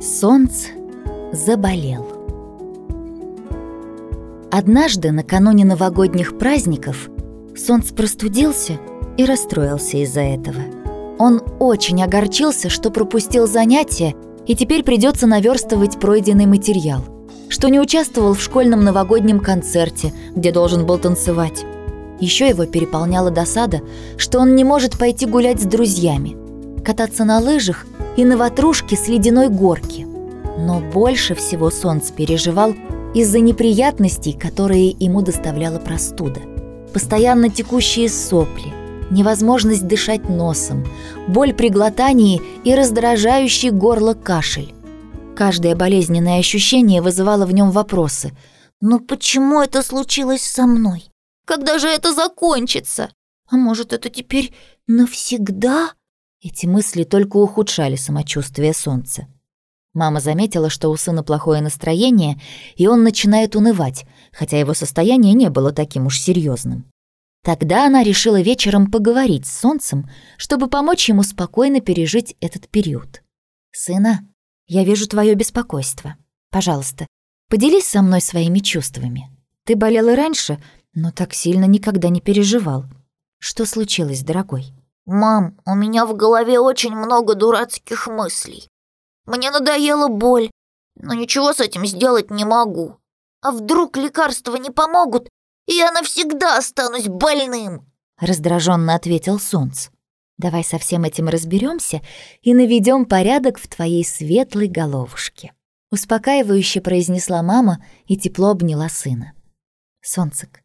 Солнце заболел. Однажды, накануне новогодних праздников, Солнце простудился и расстроился из-за этого. Он очень огорчился, что пропустил занятия, и теперь придется наверстывать пройденный материал, что не участвовал в школьном новогоднем концерте, где должен был танцевать. Еще его переполняла досада, что он не может пойти гулять с друзьями, кататься на лыжах – и на ватрушке с ледяной горки. Но больше всего Солнце переживал из-за неприятностей, которые ему доставляла простуда. Постоянно текущие сопли, невозможность дышать носом, боль при глотании и раздражающий горло кашель. Каждое болезненное ощущение вызывало в нем вопросы. «Но почему это случилось со мной? Когда же это закончится? А может, это теперь навсегда?» Эти мысли только ухудшали самочувствие солнца. Мама заметила, что у сына плохое настроение, и он начинает унывать, хотя его состояние не было таким уж серьезным. Тогда она решила вечером поговорить с солнцем, чтобы помочь ему спокойно пережить этот период. «Сына, я вижу твое беспокойство. Пожалуйста, поделись со мной своими чувствами. Ты болел и раньше, но так сильно никогда не переживал. Что случилось, дорогой?» «Мам, у меня в голове очень много дурацких мыслей. Мне надоела боль, но ничего с этим сделать не могу. А вдруг лекарства не помогут, и я навсегда останусь больным?» Раздраженно ответил Солнце. «Давай со всем этим разберемся и наведем порядок в твоей светлой головушке», успокаивающе произнесла мама и тепло обняла сына. «Солнцек,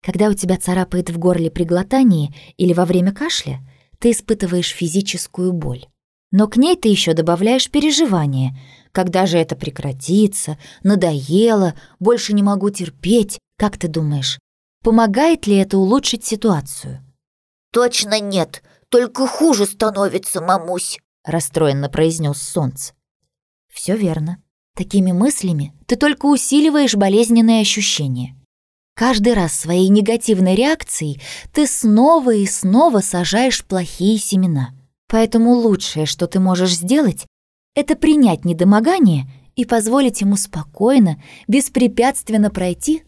когда у тебя царапает в горле при глотании или во время кашля, ты испытываешь физическую боль. Но к ней ты еще добавляешь переживание. Когда же это прекратится? Надоело? Больше не могу терпеть? Как ты думаешь, помогает ли это улучшить ситуацию? «Точно нет, только хуже становится, мамусь», — расстроенно произнес Солнце. Все верно. Такими мыслями ты только усиливаешь болезненные ощущения. Каждый раз своей негативной реакцией ты снова и снова сажаешь плохие семена. Поэтому лучшее, что ты можешь сделать, это принять недомогание и позволить ему спокойно, беспрепятственно пройти,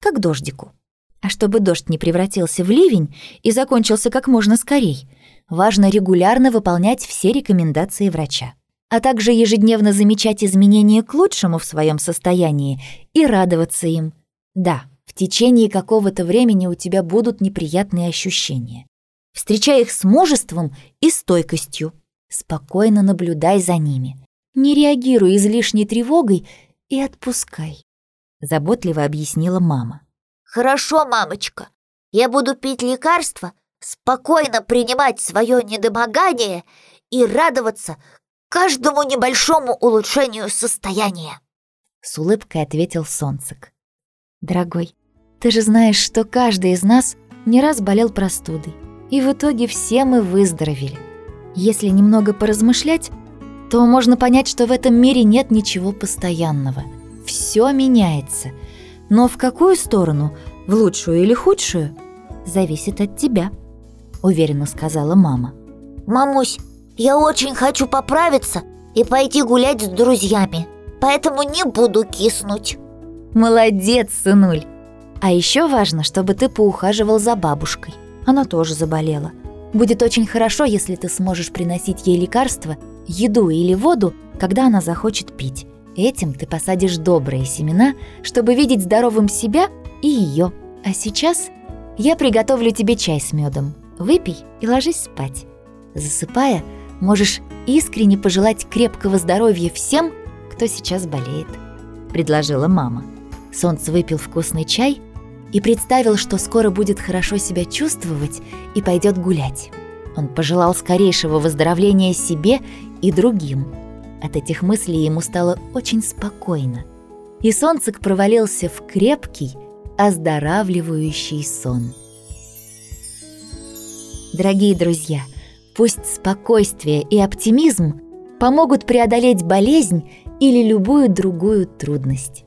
как дождику. А чтобы дождь не превратился в ливень и закончился как можно скорей, важно регулярно выполнять все рекомендации врача, а также ежедневно замечать изменения к лучшему в своем состоянии и радоваться им. Да, в течение какого-то времени у тебя будут неприятные ощущения. Встречай их с мужеством и стойкостью. Спокойно наблюдай за ними. Не реагируй излишней тревогой и отпускай. Заботливо объяснила мама. Хорошо, мамочка. Я буду пить лекарства, спокойно принимать свое недомогание и радоваться каждому небольшому улучшению состояния. С улыбкой ответил Солнцек. Дорогой, ты же знаешь, что каждый из нас не раз болел простудой, и в итоге все мы выздоровели. Если немного поразмышлять, то можно понять, что в этом мире нет ничего постоянного. Все меняется. Но в какую сторону, в лучшую или худшую, зависит от тебя, уверенно сказала мама. Мамусь, я очень хочу поправиться и пойти гулять с друзьями, поэтому не буду киснуть. Молодец, сынуль. А еще важно, чтобы ты поухаживал за бабушкой. Она тоже заболела. Будет очень хорошо, если ты сможешь приносить ей лекарства, еду или воду, когда она захочет пить. Этим ты посадишь добрые семена, чтобы видеть здоровым себя и ее. А сейчас я приготовлю тебе чай с медом. Выпей и ложись спать. Засыпая, можешь искренне пожелать крепкого здоровья всем, кто сейчас болеет», — предложила мама. Солнце выпил вкусный чай и представил, что скоро будет хорошо себя чувствовать и пойдет гулять. Он пожелал скорейшего выздоровления себе и другим. От этих мыслей ему стало очень спокойно. И солнцек провалился в крепкий, оздоравливающий сон. Дорогие друзья, пусть спокойствие и оптимизм помогут преодолеть болезнь или любую другую трудность.